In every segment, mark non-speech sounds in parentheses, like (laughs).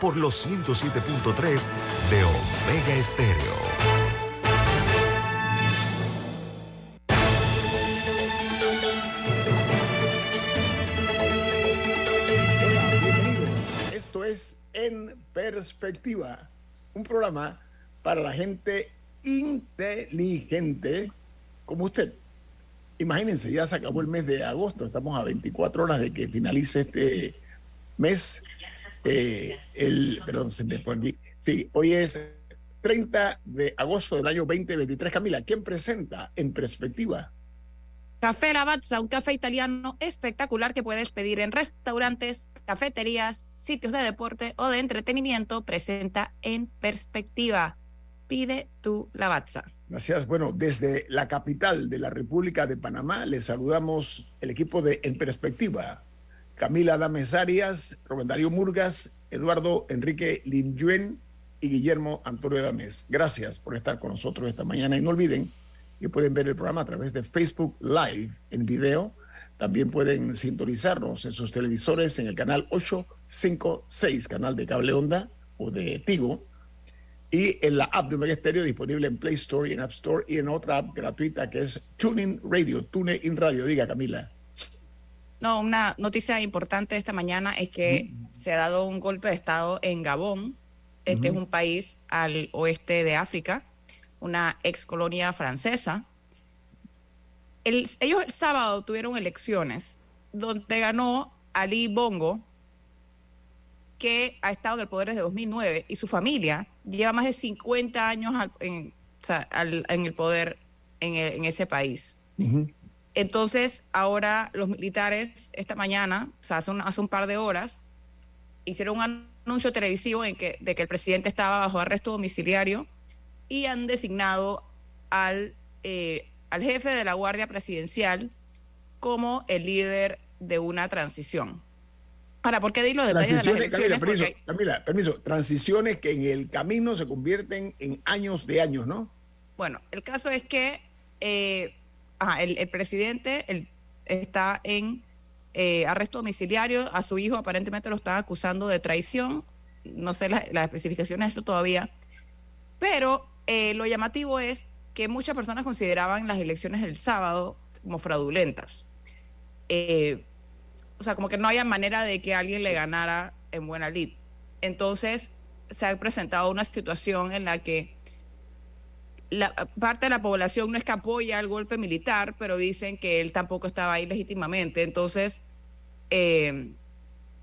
por los 107.3 de Omega Estéreo. Hola, bienvenidos. Esto es En Perspectiva, un programa para la gente inteligente como usted. Imagínense, ya se acabó el mes de agosto, estamos a 24 horas de que finalice este mes eh, el, perdón, se me pone, sí, hoy es 30 de agosto del año 2023. Camila, ¿quién presenta en perspectiva? Café Lavazza, un café italiano espectacular que puedes pedir en restaurantes, cafeterías, sitios de deporte o de entretenimiento, presenta en perspectiva. Pide tu Lavazza. Gracias. Bueno, desde la capital de la República de Panamá les saludamos el equipo de En Perspectiva. Camila Dames Arias, Rubén Darío Murgas, Eduardo Enrique Linyuen y Guillermo Antonio Dames. Gracias por estar con nosotros esta mañana y no olviden que pueden ver el programa a través de Facebook Live en video. También pueden sintonizarnos en sus televisores en el canal 856, canal de cable onda o de Tigo, y en la app de Omega disponible en Play Store y en App Store y en otra app gratuita que es TuneIn Radio, TuneIn Radio. Diga, Camila. No, una noticia importante esta mañana es que se ha dado un golpe de Estado en Gabón. Este es un país al oeste de África, una ex colonia francesa. ellos el sábado tuvieron elecciones donde ganó Ali Bongo, que ha estado en el poder desde 2009, y su familia lleva más de 50 años en, el poder en, ese país. Entonces, ahora los militares esta mañana, o sea, hace un, hace un par de horas, hicieron un anuncio televisivo en que, de que el presidente estaba bajo arresto domiciliario y han designado al, eh, al jefe de la Guardia Presidencial como el líder de una transición. Ahora, ¿por qué los detalles de las Camila, permiso, Camila, permiso, transiciones que en el camino se convierten en años de años, ¿no? Bueno, el caso es que eh, el, presidente está en eh, arresto domiciliario. A su hijo aparentemente lo están acusando de traición. No sé las, especificaciones de eso todavía. Pero eh, lo llamativo es que muchas personas consideraban las elecciones del sábado como fraudulentas. Eh, o sea, como que no había manera de que alguien le ganara en buena lid. Entonces, se ha presentado una situación en la que la parte de la población no es que apoya el golpe militar, pero dicen que él tampoco estaba ahí legítimamente. Entonces, eh,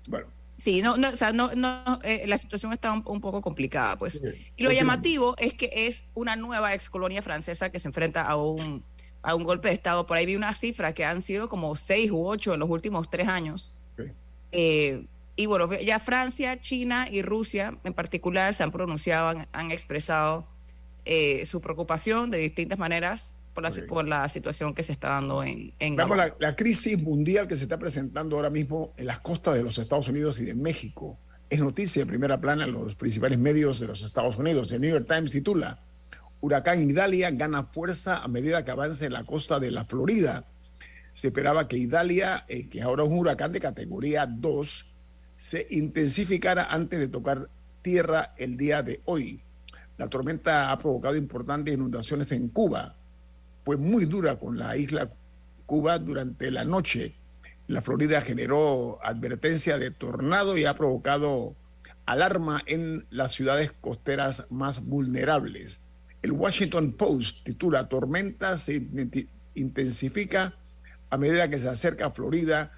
bueno. Sí, no, no, o sea, no, no eh, la situación está un, poco complicada, pues. Y lo llamativo es que es una nueva ex colonia francesa que se enfrenta a un, a un golpe de Estado. Por ahí vi una cifra que han sido como seis u ocho en los últimos tres años. Eh, y bueno, ya Francia, China y Rusia en particular se han pronunciado, han expresado eh, su preocupación de distintas maneras por la, por la situación que se está dando en, en la, crisis mundial que se está presentando ahora mismo en las costas de los Estados Unidos y de México. Es noticia de primera plana en los principales medios de los Estados Unidos. El New York Times titula, Huracán Idalia gana fuerza a medida que avanza en la costa de la Florida. Se esperaba que Idalia, eh, que ahora es un huracán de categoría 2, se intensificara antes de tocar tierra el día de hoy. La tormenta ha provocado importantes inundaciones en Cuba. Fue muy dura con la isla Cuba durante la noche. La Florida generó advertencia de tornado y ha provocado alarma en las ciudades costeras más vulnerables. El Washington Post titula Tormenta se intensifica a medida que se acerca a Florida.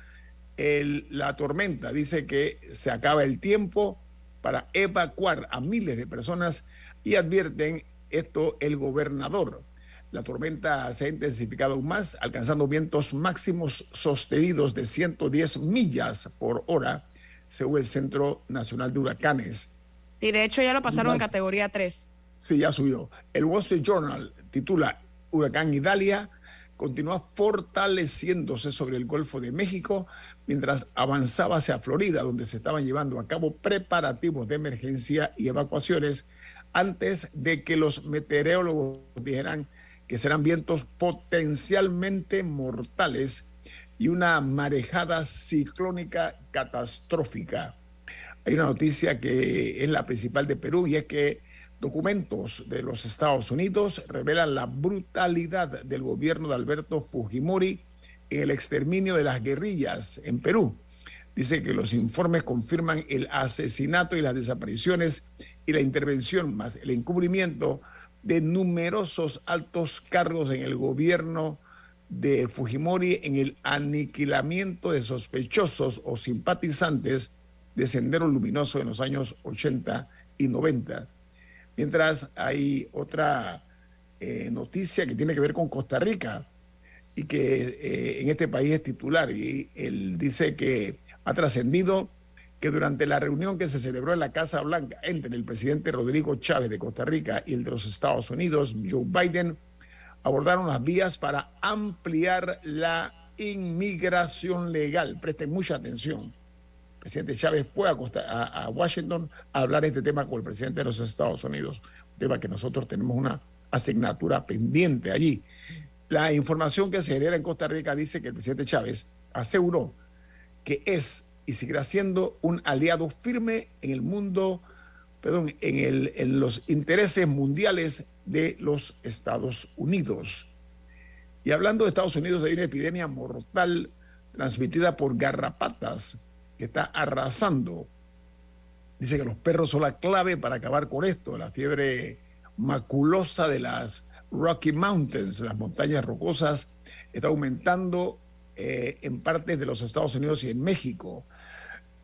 la tormenta dice que se acaba el tiempo para evacuar a miles de personas y advierten esto el gobernador. La tormenta se ha intensificado aún más, alcanzando vientos máximos sostenidos de 110 millas por hora, según el Centro Nacional de Huracanes. Y de hecho ya lo pasaron en categoría 3. Sí, ya subió. El Wall Street Journal titula Huracán Idalia continúa fortaleciéndose sobre el Golfo de México mientras avanzaba hacia Florida, donde se estaban llevando a cabo preparativos de emergencia y evacuaciones antes de que los meteorólogos dijeran que serán vientos potencialmente mortales y una marejada ciclónica catastrófica. Hay una noticia que es la principal de Perú y es que documentos de los Estados Unidos revelan la brutalidad del gobierno de Alberto Fujimori en el exterminio de las guerrillas en Perú. Dice que los informes confirman el asesinato y las desapariciones y la intervención más el encubrimiento de numerosos altos cargos en el gobierno de Fujimori en el aniquilamiento de sospechosos o simpatizantes de Sendero Luminoso en los años 80 y 90. Mientras hay otra eh, noticia que tiene que ver con Costa Rica y que eh, en este país es titular y él dice que ha trascendido que durante la reunión que se celebró en la Casa Blanca entre el presidente Rodrigo Chávez de Costa Rica y el de los Estados Unidos, Joe Biden, abordaron las vías para ampliar la inmigración legal. Presten mucha atención. El presidente Chávez fue a, Washington a hablar este tema con el presidente de los Estados Unidos, un tema que nosotros tenemos una asignatura pendiente allí. La información que se genera en Costa Rica dice que el presidente Chávez aseguró que es y seguirá siendo un aliado firme en el mundo, perdón, en, el, en los intereses mundiales de los Estados Unidos. Y hablando de Estados Unidos, hay una epidemia mortal transmitida por garrapatas que está arrasando. Dice que los perros son la clave para acabar con esto, la fiebre maculosa de las Rocky Mountains, las montañas rocosas, está aumentando eh, en partes de los Estados Unidos y en México.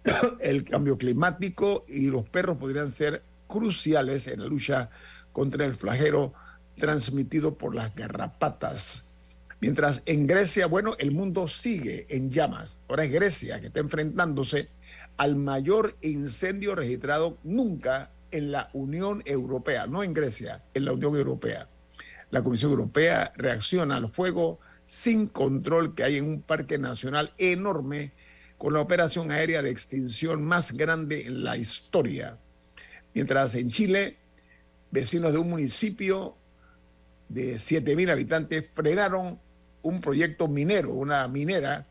(coughs) El cambio climático y los perros podrían ser cruciales en la lucha contra el flagelo transmitido por las garrapatas. Mientras en Grecia, bueno, el mundo sigue en llamas. Ahora es Grecia que está enfrentándose al mayor incendio registrado nunca en la Unión Europea, no en Grecia, en la Unión Europea. La Comisión Europea reacciona al fuego sin control que hay en un parque nacional enorme con la operación aérea de extinción más grande en la historia. Mientras en Chile vecinos de un municipio de 7.000 habitantes frenaron un proyecto minero, una minera,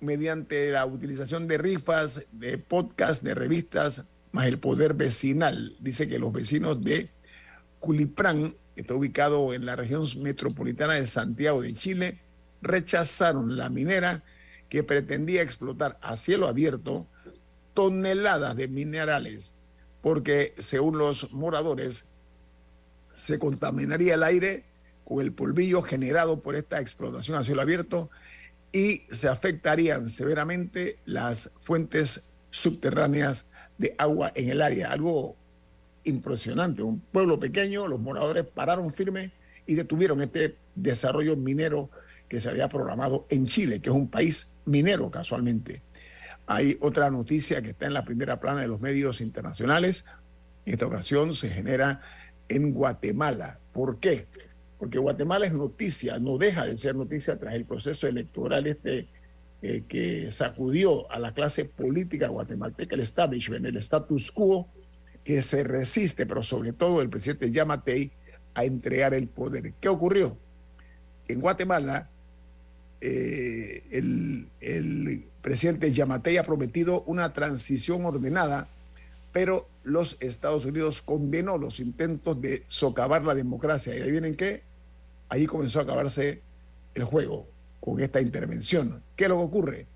mediante la utilización de rifas, de podcasts, de revistas, más el poder vecinal. Dice que los vecinos de Culiprán, está ubicado en la región metropolitana de Santiago de Chile, rechazaron la minera que pretendía explotar a cielo abierto toneladas de minerales porque según los moradores se contaminaría el aire con el polvillo generado por esta explotación a cielo abierto y se afectarían severamente las fuentes subterráneas de agua en el área. Algo impresionante. Un pueblo pequeño, los moradores pararon firme y detuvieron este desarrollo minero que se había programado en Chile, que es un país minero casualmente. Hay otra noticia que está en la primera plana de los medios internacionales. En esta ocasión se genera en Guatemala. ¿Por qué? Porque Guatemala es noticia, no deja de ser noticia tras el proceso electoral este eh, que sacudió a la clase política guatemalteca, el establishment, el status quo, que se resiste, pero sobre todo el presidente Yamatei, a entregar el poder. ¿Qué ocurrió? En Guatemala, eh, el, el presidente Yamatei ha prometido una transición ordenada, pero los Estados Unidos condenó los intentos de socavar la democracia. ¿Y ahí vienen qué? Ahí comenzó a acabarse el juego con esta intervención. ¿Qué es lo que ocurre?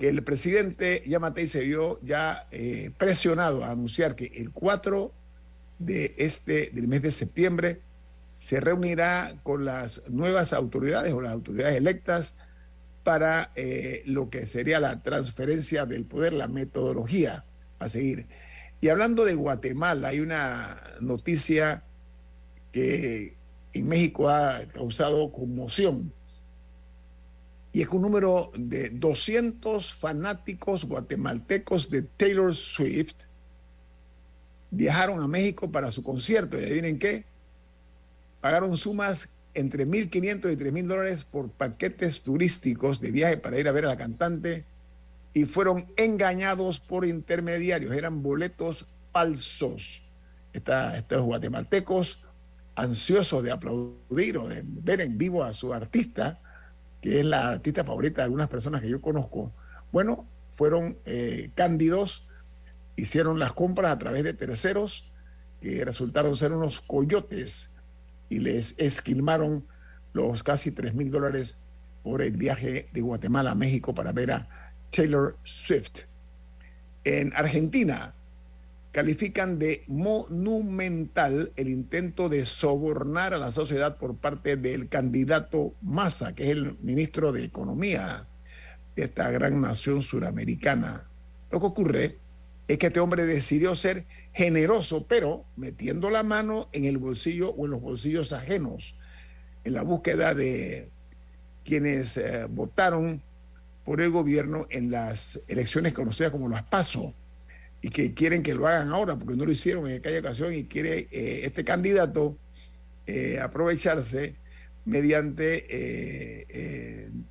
Que el presidente Yamatei se vio ya eh, presionado a anunciar que el 4 de este, del mes de septiembre se reunirá con las nuevas autoridades o las autoridades electas para eh, lo que sería la transferencia del poder, la metodología a seguir. Y hablando de Guatemala, hay una noticia que en México ha causado conmoción. Y es un número de 200 fanáticos guatemaltecos de Taylor Swift viajaron a México para su concierto y adivinen qué, pagaron sumas entre 1.500 y 3.000 dólares por paquetes turísticos de viaje para ir a ver a la cantante y fueron engañados por intermediarios, eran boletos falsos. estos guatemaltecos ansiosos de aplaudir o de ver en vivo a su artista, que es la artista favorita de algunas personas que yo conozco, bueno, fueron eh, cándidos, hicieron las compras a través de terceros, que resultaron ser unos coyotes y les esquilmaron los casi 3 mil dólares por el viaje de Guatemala a México para ver a Taylor Swift. En Argentina califican de monumental el intento de sobornar a la sociedad por parte del candidato Massa, que es el ministro de Economía de esta gran nación suramericana. Lo que ocurre es que este hombre decidió ser generoso, pero metiendo la mano en el bolsillo o en los bolsillos ajenos, en la búsqueda de quienes eh, votaron por el gobierno en las elecciones conocidas como las PASO y que quieren que lo hagan ahora porque no lo hicieron en aquella ocasión y quiere eh, este candidato eh, aprovecharse mediante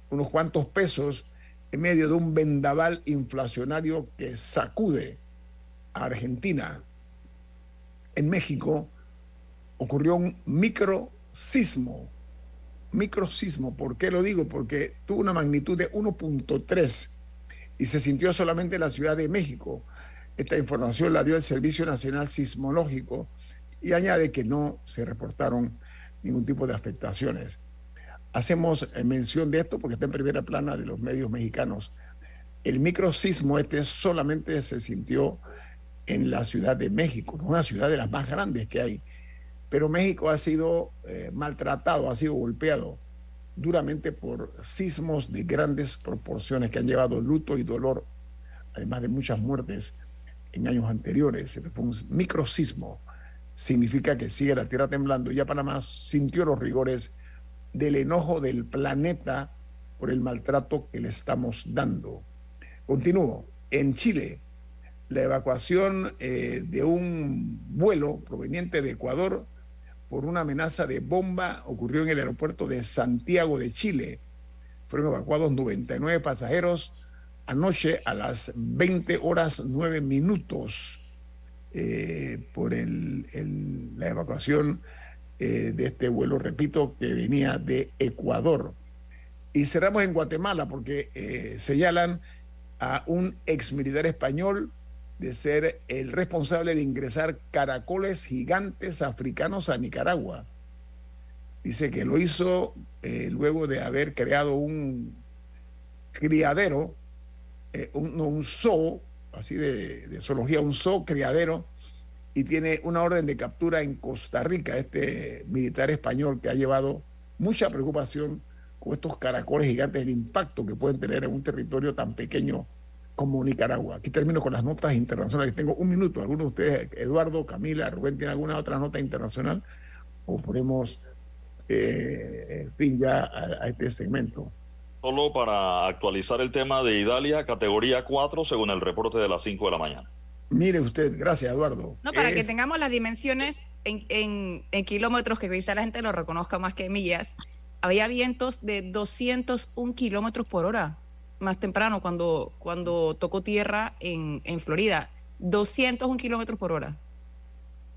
unos cuantos pesos en medio de un vendaval inflacionario que sacude a Argentina en México ocurrió un microsismo. Microsismo, ¿por qué lo digo? Porque tuvo una magnitud de 1.3 y se sintió solamente en la Ciudad de México. Esta información la dio el Servicio Nacional Sismológico y añade que no se reportaron ningún tipo de afectaciones. Hacemos eh, mención de esto porque está en primera plana de los medios mexicanos. El microsismo este solamente se sintió en la Ciudad de México, una ciudad de las más grandes que hay. Pero México ha sido eh, maltratado, ha sido golpeado duramente por sismos de grandes proporciones que han llevado luto y dolor, además de muchas muertes en años anteriores. Fue un microsismo. Significa que sigue la Tierra temblando. Ya Panamá sintió los rigores del enojo del planeta por el maltrato que le estamos dando. Continúo. En Chile, la evacuación eh, de un vuelo proveniente de Ecuador por una amenaza de bomba ocurrió en el aeropuerto de Santiago de Chile. Fueron evacuados 99 pasajeros anoche a las 20 horas 9 minutos eh, por la evacuación eh, de este vuelo, repito, que venía de Ecuador. Y cerramos en Guatemala porque señalan a un ex militar español de ser el responsable de ingresar caracoles gigantes africanos a Nicaragua. Dice que lo hizo eh, luego de haber creado un criadero, eh, un, un, zoo, así de, zoología, un zoo criadero, y tiene una orden de captura en Costa Rica, este militar español que ha llevado mucha preocupación con estos caracoles gigantes, el impacto que pueden tener en un territorio tan pequeño como Nicaragua. Aquí termino con las notas internacionales. Tengo un minuto. ¿Alguno de ustedes, Eduardo, Camila, Rubén, tiene alguna otra nota internacional? O ponemos eh, fin ya a, este segmento. Solo para actualizar el tema de Italia, categoría 4, según el reporte de las 5 de la mañana. Mire usted, gracias Eduardo. No, para que tengamos las dimensiones en, en, kilómetros, que quizá la gente lo reconozca más que millas, había vientos de 201 kilómetros por hora más temprano cuando, cuando tocó tierra en, en Florida. 201 kilómetros por hora.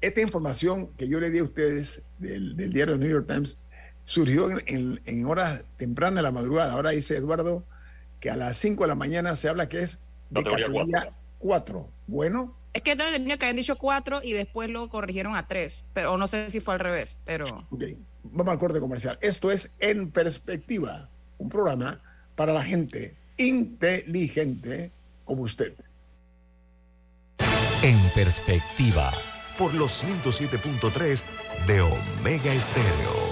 Esta información que yo le di a ustedes del, del diario New York Times surgió en, en, horas tempranas de la madrugada. Ahora dice Eduardo que a las 5 de la mañana se habla que es de categoría 4. Bueno. Es que entonces tenía que habían dicho 4 y después lo corrigieron a 3, pero no sé si fue al revés, pero... Ok, vamos al corte comercial. Esto es En Perspectiva, un programa para la gente inteligente como usted. En perspectiva, por los 107.3 de Omega Estéreo.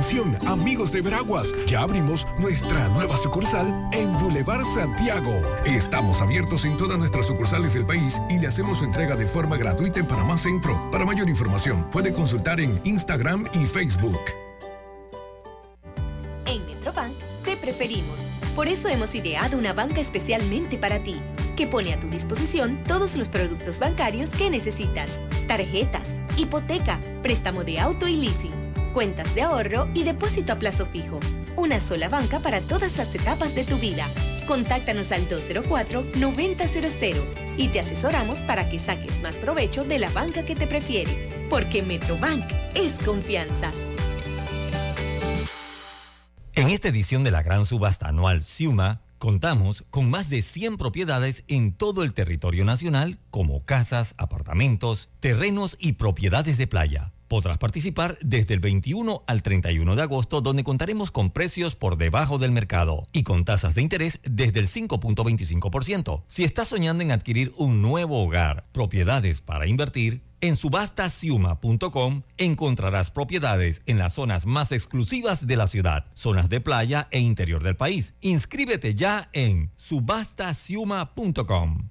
Atención, amigos de Veraguas, ya abrimos nuestra nueva sucursal en Boulevard Santiago. Estamos abiertos en todas nuestras sucursales del país y le hacemos su entrega de forma gratuita en Panamá Centro. Para mayor información, puede consultar en Instagram y Facebook. En Metrobank te preferimos. Por eso hemos ideado una banca especialmente para ti, que pone a tu disposición todos los productos bancarios que necesitas. Tarjetas, hipoteca, préstamo de auto y leasing cuentas de ahorro y depósito a plazo fijo. Una sola banca para todas las etapas de tu vida. Contáctanos al 204-9000 y te asesoramos para que saques más provecho de la banca que te prefiere. Porque Metrobank es confianza. En esta edición de la gran subasta anual Ciuma, contamos con más de 100 propiedades en todo el territorio nacional, como casas, apartamentos, terrenos y propiedades de playa Podrás participar desde el 21 al 31 de agosto donde contaremos con precios por debajo del mercado y con tasas de interés desde el 5.25%. Si estás soñando en adquirir un nuevo hogar, propiedades para invertir, en subastasiuma.com encontrarás propiedades en las zonas más exclusivas de la ciudad, zonas de playa e interior del país. Inscríbete ya en subastasiuma.com.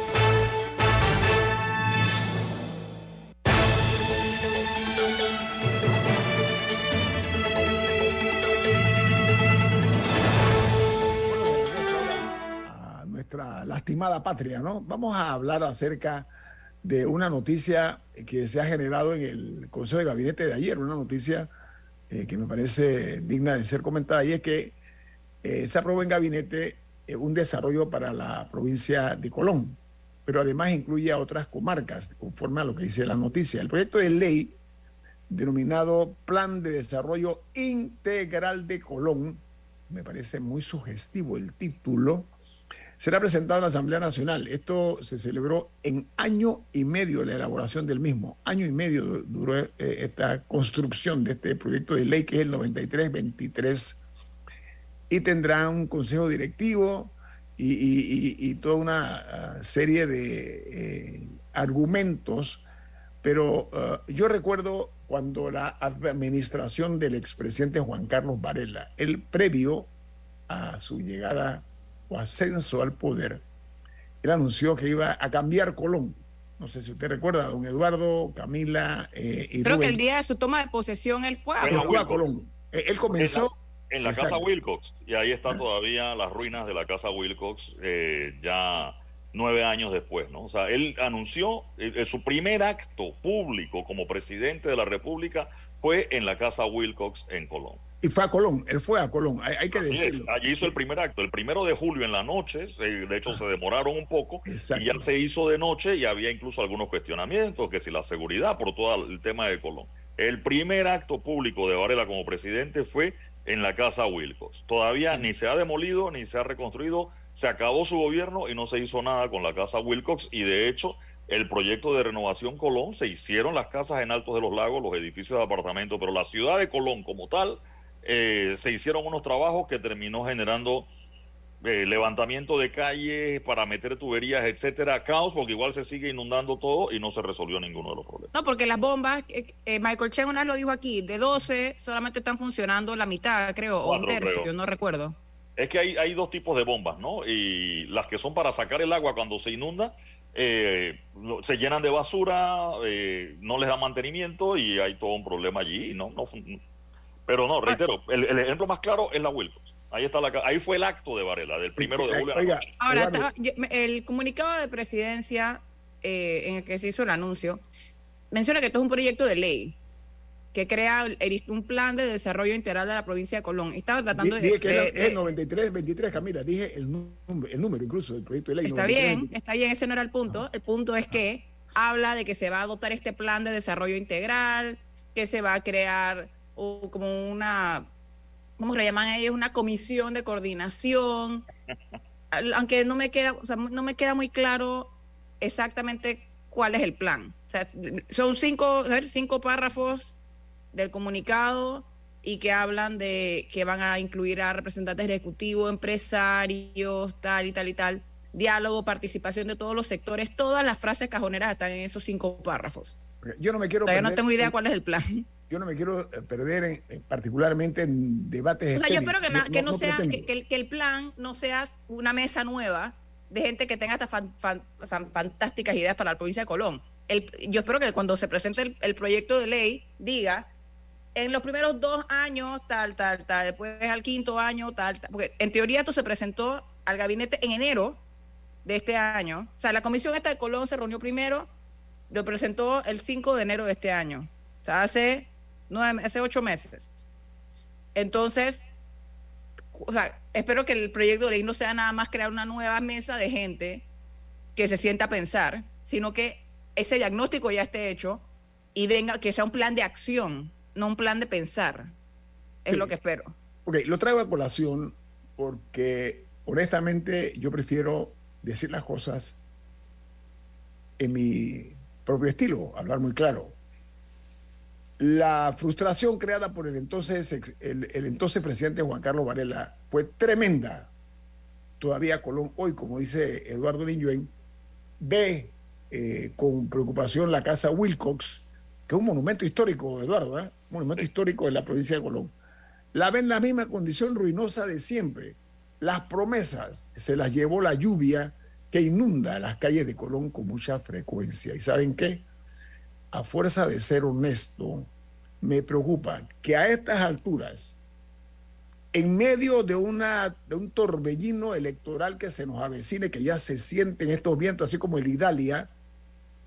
Lastimada patria, ¿no? Vamos a hablar acerca de una noticia que se ha generado en el Consejo de Gabinete de ayer, una noticia eh, que me parece digna de ser comentada, y es que eh, se aprobó en gabinete eh, un desarrollo para la provincia de Colón, pero además incluye a otras comarcas, conforme a lo que dice la noticia. El proyecto de ley denominado Plan de Desarrollo Integral de Colón, me parece muy sugestivo el título, será presentado en la Asamblea Nacional. Esto se celebró en año y medio la elaboración del mismo. Año y medio duró eh, esta construcción de este proyecto de ley que es el 93-23 y tendrá un consejo directivo y, toda una ah, serie de eh, argumentos. Pero ah, yo recuerdo cuando la administración del expresidente Juan Carlos Varela, el previo a su llegada ascenso al poder, él anunció que iba a cambiar Colón. No sé si usted recuerda, don Eduardo, Camila eh, y Creo que el día de su toma de posesión él fue a, Colón. Eh, él comenzó... En la, casa Wilcox, y ahí están todavía las ruinas de la casa Wilcox, eh, ya nueve años después, ¿no? O sea, él anunció su primer acto público como presidente de la República fue en la casa Wilcox en Colón. Y fue a Colón, él fue a Colón, hay, que decirlo. allí hizo el primer acto, el primero de julio en la noche, de hecho se demoraron un poco, y ya se hizo de noche y había incluso algunos cuestionamientos, que si la seguridad por todo el tema de Colón. El primer acto público de Varela como presidente fue en la casa Wilcox. Todavía ni se ha demolido ni se ha reconstruido, se acabó su gobierno y no se hizo nada con la casa Wilcox y de hecho el proyecto de renovación Colón se hicieron las casas en Altos de los Lagos, los edificios de apartamentos, pero la ciudad de Colón como tal eh, se hicieron unos trabajos que terminó generando eh, levantamiento de calles para meter tuberías, etcétera, caos, porque igual se sigue inundando todo y no se resolvió ninguno de los problemas. No, porque las bombas, eh, Michael Chen una lo dijo aquí, de 12 solamente están funcionando la mitad, creo, o un tercio, yo no recuerdo. Es que hay, hay dos tipos de bombas, ¿no? Y las que son para sacar el agua cuando se inunda eh, se llenan de basura, eh, no les da mantenimiento y hay todo un problema allí. No, no, pero no, reitero, el, ejemplo más claro es la Wilcox. Ahí, está la, ahí fue el acto de Varela, del primero de julio. Ahora, el comunicado de presidencia eh, en el que se hizo el anuncio menciona que esto es un proyecto de ley que crea un plan de desarrollo integral de la provincia de Colón. Estaba tratando de... Dije que era el 93, 23, Camila, dije el, el, número incluso del proyecto de ley. Está bien, está bien, ese no era el punto. El punto es que habla de que se va a adoptar este plan de desarrollo integral, que se va a crear como una, ¿cómo se llaman ellos? Una comisión de coordinación. Aunque no me queda, o sea, no me queda muy claro exactamente cuál es el plan. O sea, son cinco, cinco párrafos del comunicado y que hablan de que van a incluir a representantes ejecutivos, empresarios, tal y tal y tal, diálogo, participación de todos los sectores, todas las frases cajoneras están en esos cinco párrafos. Yo no me quiero Todavía no tengo idea cuál es el plan. Yo no me quiero eh, perder particularmente en debates. O sea, yo espero que, que no, sea que, el, plan no sea una mesa nueva de gente que tenga estas fantásticas ideas para la provincia de Colón. El, yo espero que cuando se presente el proyecto de ley diga en los primeros dos años, tal, tal, tal, después al quinto año, tal, tal. Porque en teoría esto se presentó al gabinete en enero de este año. O sea, la comisión esta de Colón se reunió primero, lo presentó el 5 de enero de este año. O sea, hace, nueve, hace ocho meses. Entonces, o sea, espero que el proyecto de ley no sea nada más crear una nueva mesa de gente que se sienta a pensar, sino que ese diagnóstico ya esté hecho y venga, que sea un plan de acción no un plan de pensar. Es lo que espero. Ok, lo traigo a colación porque honestamente yo prefiero decir las cosas en mi propio estilo, hablar muy claro. La frustración creada por el entonces, el, entonces presidente Juan Carlos Varela fue tremenda. Todavía Colón hoy, como dice Eduardo Niñuen, ve eh, con preocupación la casa Wilcox, que es un monumento histórico, Eduardo, ¿eh? monumento histórico de la provincia de Colón, la ven en la misma condición ruinosa de siempre. Las promesas se las llevó la lluvia que inunda las calles de Colón con mucha frecuencia. ¿Y saben qué? A fuerza de ser honesto, me preocupa que a estas alturas, en medio de, una, de un torbellino electoral que se nos avecine, que ya se sienten estos vientos, así como el Idalia,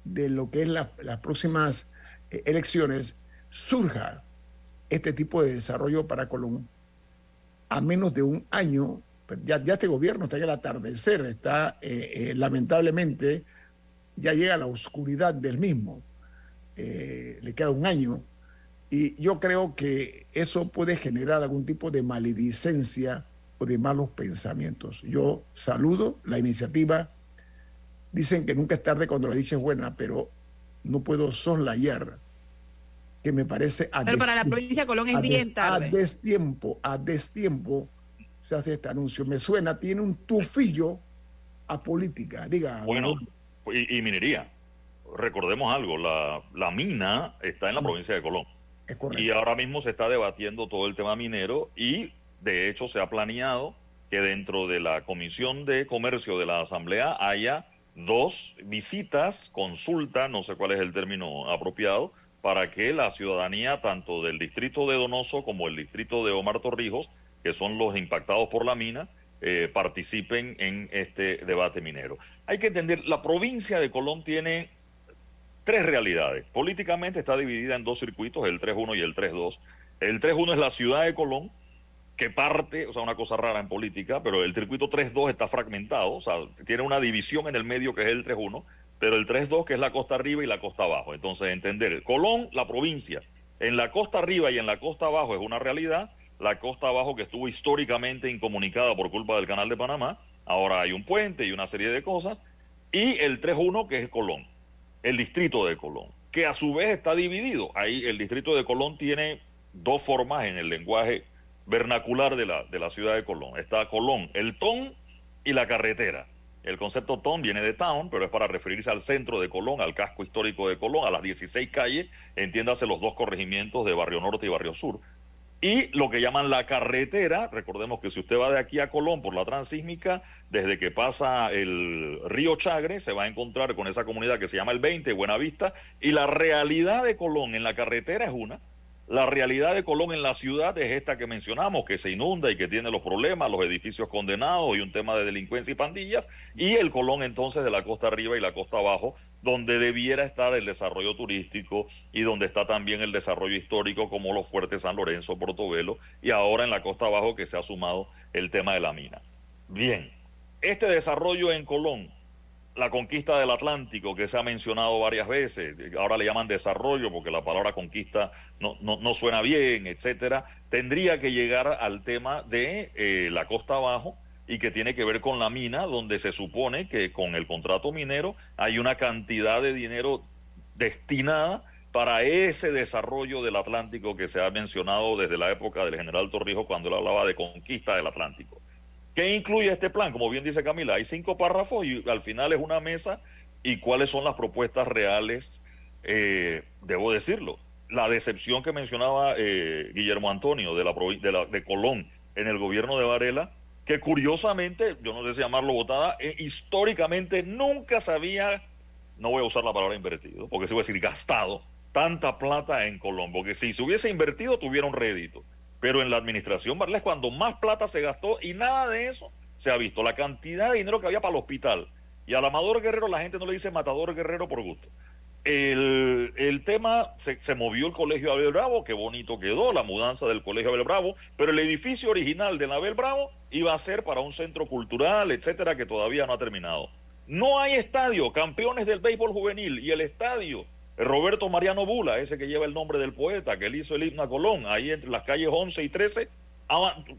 de lo que es las próximas eh, elecciones, surja este tipo de desarrollo para Colón, a menos de un año, pues ya, ya este gobierno está en el atardecer, está eh, eh, lamentablemente, ya llega la oscuridad del mismo, le queda un año, y yo creo que eso puede generar algún tipo de maledicencia o de malos pensamientos. Yo saludo la iniciativa, dicen que nunca es tarde cuando la dicha es buena, pero no puedo soslayar que me parece a Pero para la provincia de Colón es bien tarde. A destiempo, a destiempo se hace este anuncio. Me suena, tiene un tufillo a política, diga. Bueno, y, minería. Recordemos algo, la, la, mina está en la provincia de Colón. Es correcto. Y ahora mismo se está debatiendo todo el tema minero y de hecho se ha planeado que dentro de la Comisión de Comercio de la Asamblea haya dos visitas, consulta, no sé cuál es el término apropiado, para que la ciudadanía, tanto del distrito de Donoso como el distrito de Omar Torrijos, que son los impactados por la mina, eh, participen en este debate minero. Hay que entender, la provincia de Colón tiene tres realidades. Políticamente está dividida en dos circuitos, el 3-1 y el 3-2. El 3-1 es la ciudad de Colón, que parte, o sea, una cosa rara en política, pero el circuito 3-2 está fragmentado, o sea, tiene una división en el medio que es el 3-1 pero el 3-2 que es la costa arriba y la costa abajo. Entonces, entender, Colón, la provincia, en la costa arriba y en la costa abajo es una realidad, la costa abajo que estuvo históricamente incomunicada por culpa del canal de Panamá, ahora hay un puente y una serie de cosas, y el 3-1 que es Colón, el distrito de Colón, que a su vez está dividido. Ahí el distrito de Colón tiene dos formas en el lenguaje vernacular de la, de la ciudad de Colón. Está Colón, el ton y la carretera. El concepto town viene de town, pero es para referirse al centro de Colón, al casco histórico de Colón, a las 16 calles, entiéndase los dos corregimientos de Barrio Norte y Barrio Sur. Y lo que llaman la carretera, recordemos que si usted va de aquí a Colón por la transísmica, desde que pasa el río Chagre, se va a encontrar con esa comunidad que se llama el 20, Buenavista, y la realidad de Colón en la carretera es una, la realidad de Colón en la ciudad es esta que mencionamos, que se inunda y que tiene los problemas, los edificios condenados y un tema de delincuencia y pandillas, y el Colón entonces de la costa arriba y la costa abajo, donde debiera estar el desarrollo turístico y donde está también el desarrollo histórico como los fuertes San Lorenzo, Portobelo, y ahora en la costa abajo que se ha sumado el tema de la mina. Bien, este desarrollo en Colón la conquista del Atlántico, que se ha mencionado varias veces, ahora le llaman desarrollo porque la palabra conquista no, no, suena bien, etcétera, tendría que llegar al tema de eh, la costa abajo y que tiene que ver con la mina, donde se supone que con el contrato minero hay una cantidad de dinero destinada para ese desarrollo del Atlántico que se ha mencionado desde la época del general Torrijos cuando él hablaba de conquista del Atlántico. ¿Qué incluye este plan? Como bien dice Camila, hay cinco párrafos y al final es una mesa y cuáles son las propuestas reales, eh, debo decirlo. La decepción que mencionaba eh, Guillermo Antonio de, la, de, Colón en el gobierno de Varela, que curiosamente, yo no sé si llamarlo votada, eh, históricamente nunca sabía, no voy a usar la palabra invertido, porque se voy a decir gastado, tanta plata en Colón, porque si se hubiese invertido tuviera un rédito. Pero en la administración Varela es cuando más plata se gastó y nada de eso se ha visto. La cantidad de dinero que había para el hospital. Y al Amador Guerrero la gente no le dice Matador Guerrero por gusto. El, tema, se, se, movió el colegio Abel Bravo, qué bonito quedó la mudanza del colegio Abel Bravo, pero el edificio original de Abel Bravo iba a ser para un centro cultural, etcétera, que todavía no ha terminado. No hay estadio, campeones del béisbol juvenil y el estadio Roberto Mariano Bula, ese que lleva el nombre del poeta, que él hizo el himno a Colón, ahí entre las calles 11 y 13,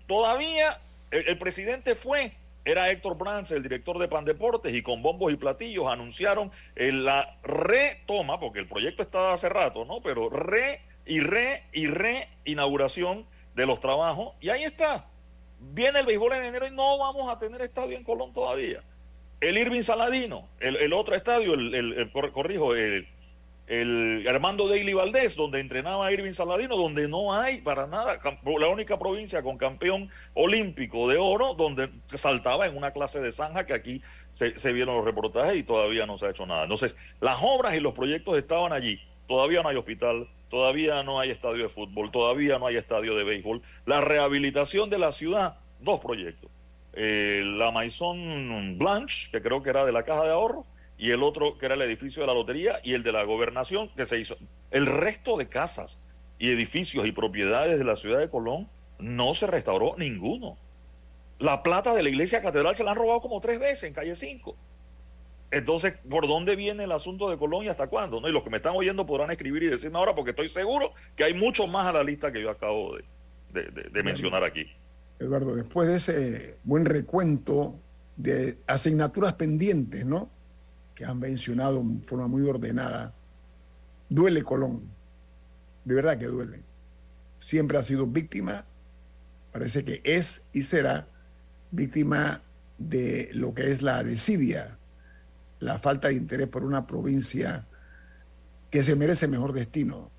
todavía el, presidente fue, era Héctor Brance, el director de Pandeportes, y con bombos y platillos anunciaron la retoma, porque el proyecto estaba hace rato, ¿no? Pero re y re y re inauguración de los trabajos, y ahí está. Viene el béisbol en enero y no vamos a tener estadio en Colón todavía. El Irving Saladino, el, otro estadio, el corrijo, el, el Armando Daily Valdés, donde entrenaba Irving Saladino, donde no hay para nada, la única provincia con campeón olímpico de oro, donde saltaba en una clase de zanja que aquí se, vieron los reportajes y todavía no se ha hecho nada. Entonces, las obras y los proyectos estaban allí. Todavía no hay hospital, todavía no hay estadio de fútbol, todavía no hay estadio de béisbol. La rehabilitación de la ciudad, dos proyectos. Eh, la Maison Blanche, que creo que era de la Caja de Ahorro, y el otro que era el edificio de la lotería y el de la gobernación que se hizo. El resto de casas y edificios y propiedades de la ciudad de Colón no se restauró ninguno. La plata de la iglesia catedral se la han robado como tres veces en calle 5. Entonces, ¿por dónde viene el asunto de Colón y hasta cuándo? ¿No? Y los que me están oyendo podrán escribir y decirme ahora, porque estoy seguro que hay mucho más a la lista que yo acabo de, de mencionar aquí. Eduardo, después de ese buen recuento de asignaturas pendientes, ¿no? Que han mencionado en forma muy ordenada, duele Colón, de verdad que duele. Siempre ha sido víctima, parece que es y será víctima de lo que es la desidia, la falta de interés por una provincia que se merece mejor destino.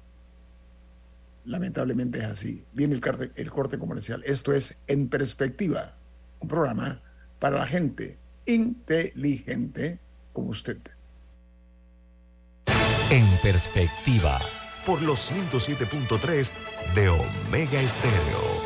Lamentablemente es así. Viene el, el corte comercial. Esto es En Perspectiva, un programa para la gente inteligente como usted. En perspectiva, por los 107.3 de Omega Estéreo.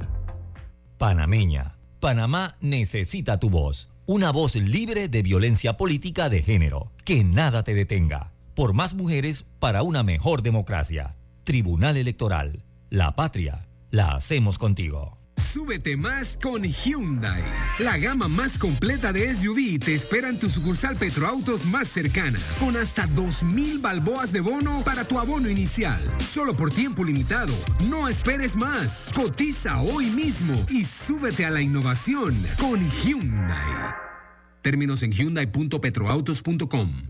Panameña. Panamá necesita tu voz. Una voz libre de violencia política de género. Que nada te detenga. Por más mujeres para una mejor democracia. Tribunal Electoral. La patria. La hacemos contigo. Súbete más con Hyundai. La gama más completa de SUV te espera en tu sucursal Petroautos más cercana, con hasta 2.000 balboas de bono para tu abono inicial. Solo por tiempo limitado. No esperes más. Cotiza hoy mismo y súbete a la innovación con Hyundai. Términos en hyundai.petroautos.com.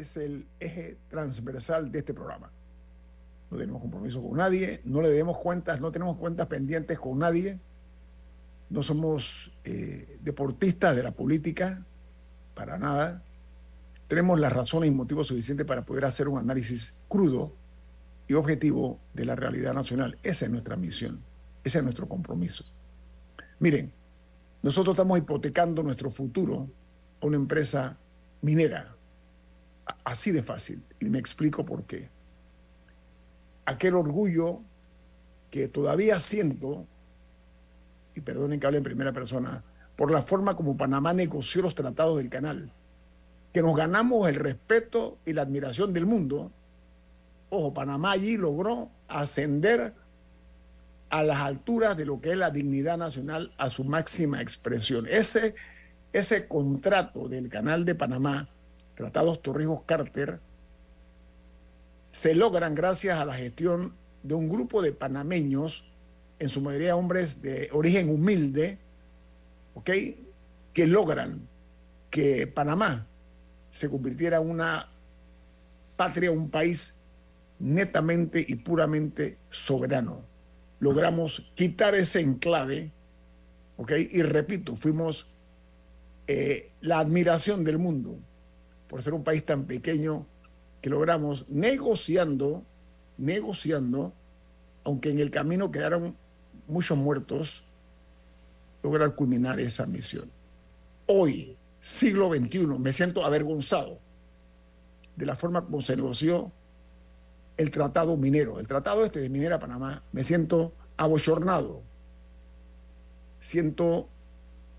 es el eje transversal de este programa. No tenemos compromiso con nadie, no le debemos cuentas, no tenemos cuentas pendientes con nadie, no somos eh, deportistas de la política, para nada. Tenemos las razones y motivos suficientes para poder hacer un análisis crudo y objetivo de la realidad nacional. Esa es nuestra misión, ese es nuestro compromiso. Miren, nosotros estamos hipotecando nuestro futuro a una empresa minera, Así de fácil. Y me explico por qué. Aquel orgullo que todavía siento, y perdonen que hable en primera persona, por la forma como Panamá negoció los tratados del canal, que nos ganamos el respeto y la admiración del mundo. Ojo, Panamá allí logró ascender a las alturas de lo que es la dignidad nacional a su máxima expresión. Ese, ese contrato del canal de Panamá tratados Torrijos-Carter, se logran gracias a la gestión de un grupo de panameños, en su mayoría hombres de origen humilde, ¿ok? Que logran que Panamá se convirtiera en una patria, un país netamente y puramente soberano. Logramos quitar ese enclave, ¿ok? Y repito, fuimos eh, la admiración del mundo por ser un país tan pequeño que logramos negociando, negociando, aunque en el camino quedaron muchos muertos, lograr culminar esa misión. Hoy, siglo XXI, me siento avergonzado de la forma como se negoció el tratado minero, el tratado este de Minera Panamá. Me siento abochornado, siento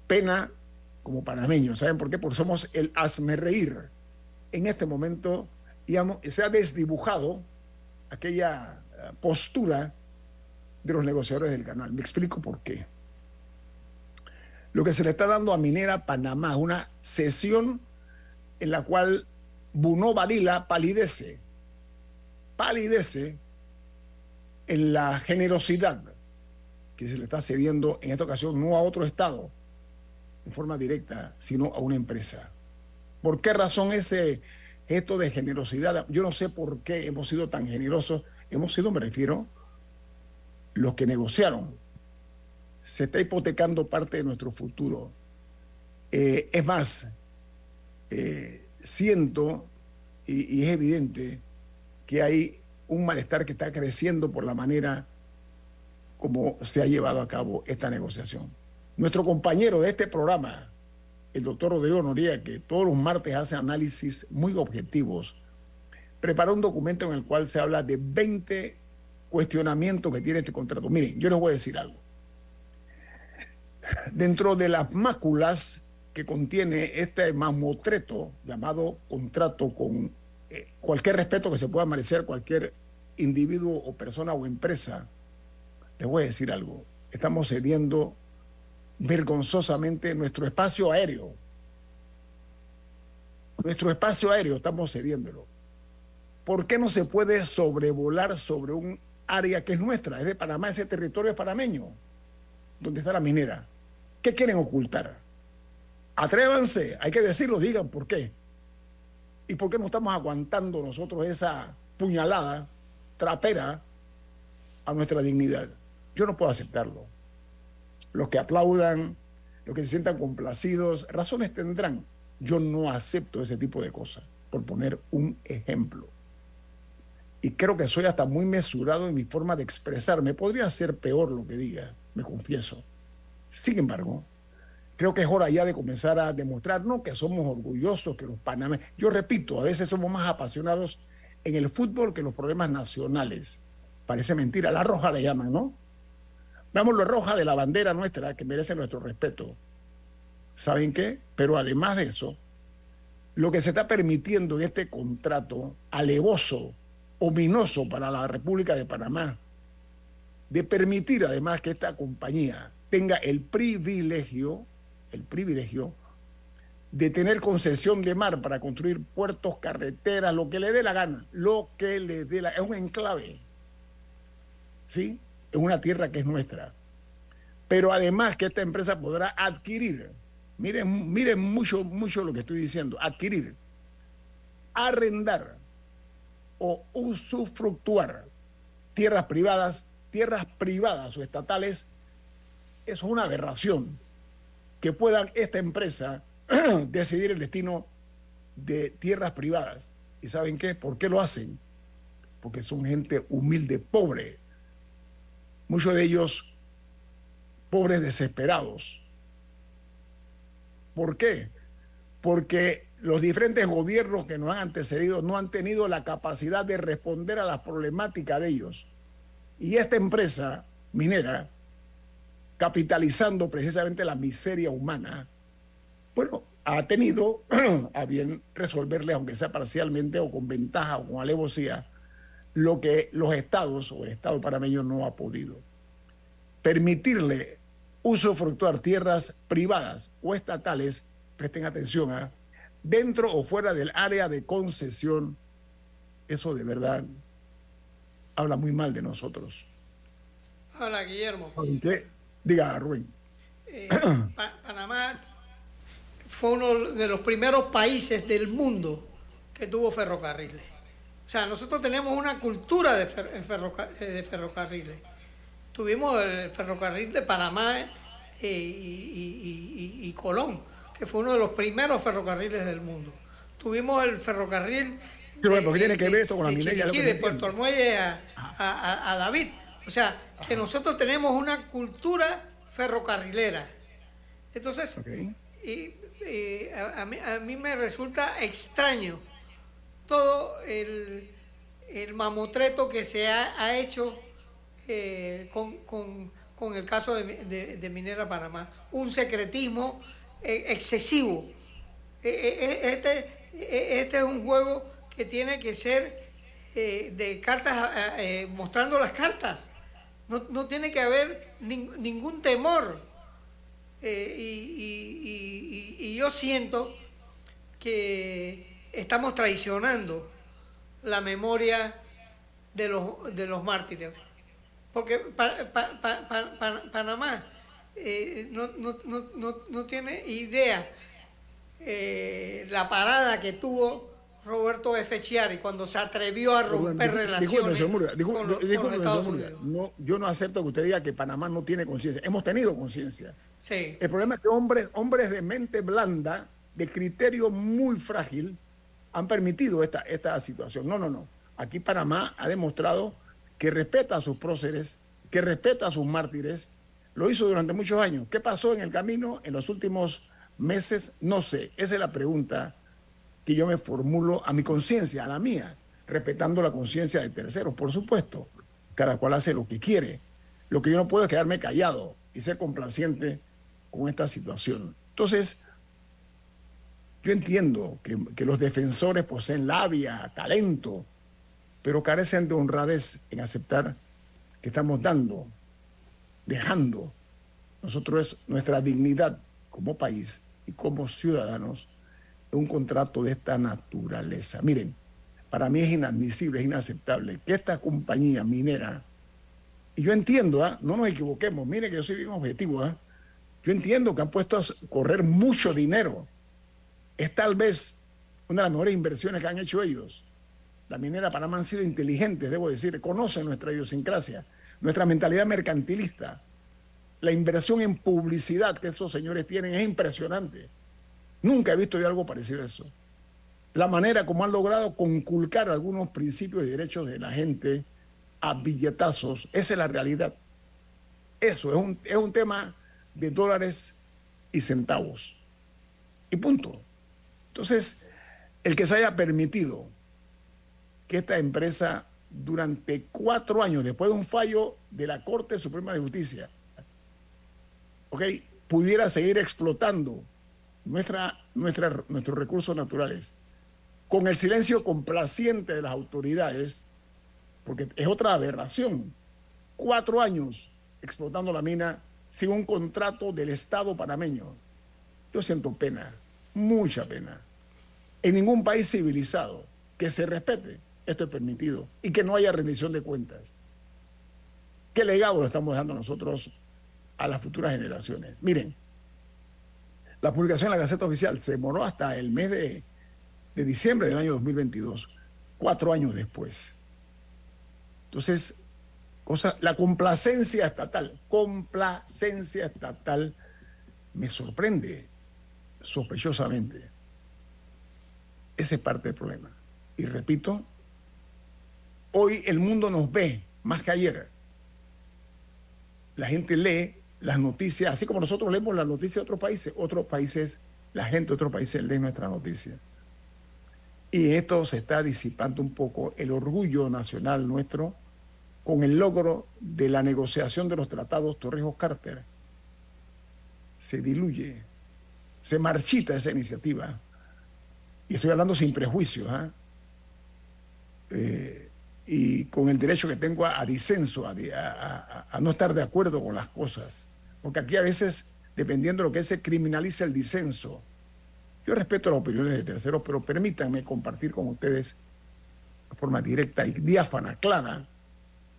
pena como panameño. ¿Saben por qué? Porque somos el hazme reír en este momento se ha desdibujado aquella eh, postura de los negociadores del canal. Me explico por qué. Lo que se le está dando a Minera Panamá es una sesión en la cual Buno Varila palidece, palidece en la generosidad que se le está cediendo en esta ocasión no a otro Estado en forma directa, sino a una empresa. ¿Por qué razón ese gesto de generosidad? Yo no sé por qué hemos sido tan generosos. Hemos sido, me refiero, los que negociaron. Se está hipotecando parte de nuestro futuro. Eh, es más, eh, siento y, y es evidente que hay un malestar que está creciendo por la manera como se ha llevado a cabo esta negociación. Nuestro compañero de este programa, el doctor Rodrigo Noriega, que todos los martes hace análisis muy objetivos, preparó un documento en el cual se habla de 20 cuestionamientos que tiene este contrato. Miren, yo les voy a decir algo. Dentro de las máculas que contiene este mamotreto llamado contrato con eh, cualquier respeto que se pueda merecer cualquier individuo o persona o empresa, les voy a decir algo. Estamos cediendo vergonzosamente nuestro espacio aéreo. Nuestro espacio aéreo estamos cediéndolo. ¿Por qué no se puede sobrevolar sobre un área que es nuestra? Es de Panamá, ese territorio es panameño, donde está la minera. ¿Qué quieren ocultar? Atrévanse, hay que decirlo, digan por qué. ¿Y por qué no estamos aguantando nosotros esa puñalada trapera a nuestra dignidad? Yo no puedo aceptarlo. Los que aplaudan, los que se sientan complacidos, razones tendrán. Yo no acepto ese tipo de cosas, por poner un ejemplo. Y creo que soy hasta muy mesurado en mi forma de expresarme. Podría ser peor lo que diga, me confieso. Sin embargo, creo que es hora ya de comenzar a demostrar, no que somos orgullosos, que los panameños, yo repito, a veces somos más apasionados en el fútbol que los problemas nacionales. Parece mentira, la roja le llaman, ¿no? Veamos lo roja de la bandera nuestra, que merece nuestro respeto. ¿Saben qué? Pero además de eso, lo que se está permitiendo en este contrato alevoso, ominoso para la República de Panamá, de permitir además que esta compañía tenga el privilegio el privilegio de tener concesión de mar para construir puertos, carreteras, lo que le dé la gana, lo que le dé la es un enclave. ¿Sí? Es una tierra que es nuestra. Pero además que esta empresa podrá adquirir, miren, miren mucho, mucho lo que estoy diciendo, adquirir, arrendar o usufructuar tierras privadas, tierras privadas o estatales, es una aberración que puedan esta empresa (clears throat) decidir el destino de tierras privadas. ¿Y saben qué? ¿Por qué lo hacen? Porque son gente humilde, pobre. Muchos de ellos pobres desesperados. ¿Por qué? Porque los diferentes gobiernos que nos han antecedido no han tenido la capacidad de responder a la problemática de ellos. Y esta empresa minera capitalizando precisamente la miseria humana, bueno, ha tenido (clears throat) a bien resolverle, aunque sea parcialmente o con ventaja o con alevosía, lo que los estados o el Estado panameño no ha podido. Permitirle usufructuar tierras privadas o estatales, presten atención, a ¿ah? dentro o fuera del área de concesión, eso de verdad habla muy mal de nosotros. Hola, Guillermo. Diga, Rubén. Eh, (coughs) Panamá fue uno de los primeros países del mundo que tuvo ferrocarriles. O sea, nosotros tenemos una cultura de, eh, ferrocarriles. Tuvimos el ferrocarril de Panamá eh, y, Colón, que fue uno de los primeros ferrocarriles del mundo. Tuvimos el ferrocarril tiene que ver esto con la minería. de Puerto Armuelle a David o sea, que nosotros tenemos una cultura ferrocarrilera. Entonces, y, a, mí, me resulta extraño todo el, mamotreto que se ha, hecho eh, con, el caso de, Minera Panamá. Un secretismo eh, excesivo. E, este, este es un juego que tiene que ser eh, de cartas, mostrando las cartas. No, tiene que haber ningún temor. Eh, y, yo siento que estamos traicionando la memoria de los, de los mártires. Porque Panamá eh, no, tiene idea eh, la parada que tuvo Roberto F. Chiari cuando se atrevió a romper relaciones con, los, Estados Unidos. No, yo no acepto que usted diga que Panamá no tiene conciencia. Hemos tenido conciencia. Sí. El problema es que hombres, hombres de mente blanda, de criterio muy frágil, han permitido esta, esta situación. No, no, no. Aquí Panamá ha demostrado que respeta a sus próceres, que respeta a sus mártires. Lo hizo durante muchos años. ¿Qué pasó en el camino en los últimos meses? No sé. Esa es la pregunta que yo me formulo a mi conciencia, a la mía, respetando la conciencia de terceros, por supuesto. Cada cual hace lo que quiere. Lo que yo no puedo es quedarme callado y ser complaciente con esta situación. Entonces, yo entiendo que, los defensores poseen labia, talento, pero carecen de honradez en aceptar que estamos dando, dejando nosotros nuestra dignidad como país y como ciudadanos un contrato de esta naturaleza. Miren, para mí es inadmisible, es inaceptable que esta compañía minera, y yo entiendo, ¿ah? no nos equivoquemos, miren que yo soy bien objetivo, ¿ah? Yo entiendo que han puesto a correr mucho dinero. Es tal vez una de las mejores inversiones que han hecho ellos. La minera Panamá han sido inteligentes, debo decir, conocen nuestra idiosincrasia, nuestra mentalidad mercantilista. La inversión en publicidad que esos señores tienen es impresionante. Nunca he visto yo algo parecido a eso. La manera como han logrado conculcar algunos principios y derechos de la gente a billetazos, esa es la realidad. Eso es un, es un tema de dólares y centavos. Y punto. Entonces, el que se haya permitido que esta empresa durante cuatro años, después de un fallo de la Corte Suprema de Justicia, pudiera seguir explotando nuestros recursos naturales con el silencio complaciente de las autoridades, porque es otra aberración. Cuatro años explotando la mina sin un contrato del Estado panameño. Yo siento pena, mucha pena. En ningún país civilizado que se respete, esto es permitido y que no haya rendición de cuentas. ¿Qué legado lo estamos dando nosotros a las futuras generaciones? Miren, la publicación en la Gaceta Oficial se demoró hasta el mes de, de diciembre del año 2022, cuatro años después. Entonces, la complacencia estatal, complacencia estatal, me sorprende sospechosamente. Ese es parte del problema. Y repito, hoy el mundo nos ve más que ayer. La gente lee las noticias, así como nosotros leemos las noticias de otros países, otros países, la gente de otros países lee nuestras noticias. Y esto se está disipando un poco el orgullo nacional nuestro con el logro de la negociación de los tratados Torrijos-Carter. Se diluye, se marchita esa iniciativa. Y estoy hablando sin prejuicios, ¿ah? eh, y con el derecho que tengo a, disenso, a, no estar de acuerdo con las cosas. Porque aquí a veces, dependiendo de lo que se criminaliza el disenso. Yo respeto las opiniones de terceros, pero permítanme compartir con ustedes de forma directa y diáfana, clara,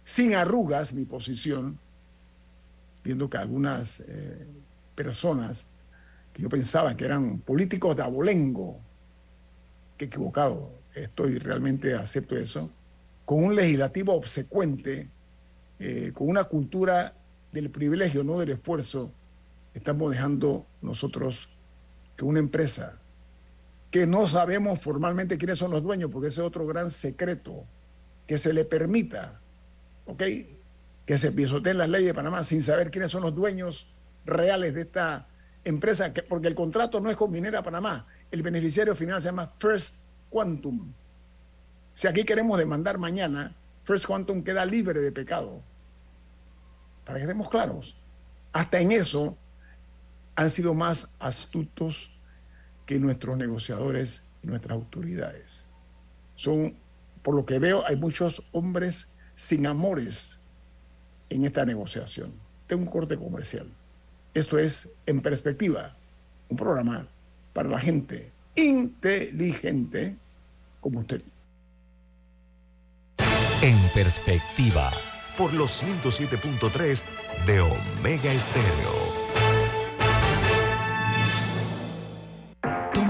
sin arrugas mi posición, viendo que algunas eh, personas que yo pensaba que eran políticos de abolengo, equivocado, estoy realmente acepto eso, con un legislativo obsecuente, eh, con una cultura del privilegio, no del esfuerzo, estamos dejando nosotros que una empresa que no sabemos formalmente quiénes son los dueños, porque ese es otro gran secreto, que se le permita ¿ok? Que se pisoteen las leyes de Panamá sin saber quiénes son los dueños reales de esta empresa, porque el contrato no es con Minera Panamá, el beneficiario final se llama First Quantum. Si aquí queremos demandar mañana, First Quantum queda libre de pecado. Para que estemos claros, hasta en eso han sido más astutos que nuestros negociadores y nuestras autoridades. Son, por lo que veo, hay muchos hombres sin amores en esta negociación. Tengo un corte comercial. Esto es En Perspectiva, un programa para la gente inteligente como usted. En Perspectiva, por los 107.3 de Omega Estéreo.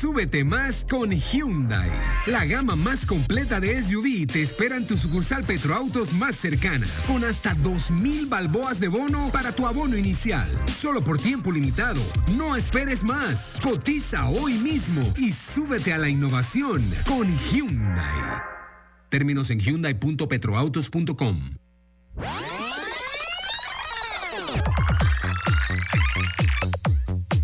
Súbete más con Hyundai. La gama más completa de SUV te espera en tu sucursal Petroautos más cercana, con hasta 2.000 balboas de bono para tu abono inicial. Solo por tiempo limitado. No esperes más. Cotiza hoy mismo y súbete a la innovación con Hyundai. Términos en hyundai.petroautos.com.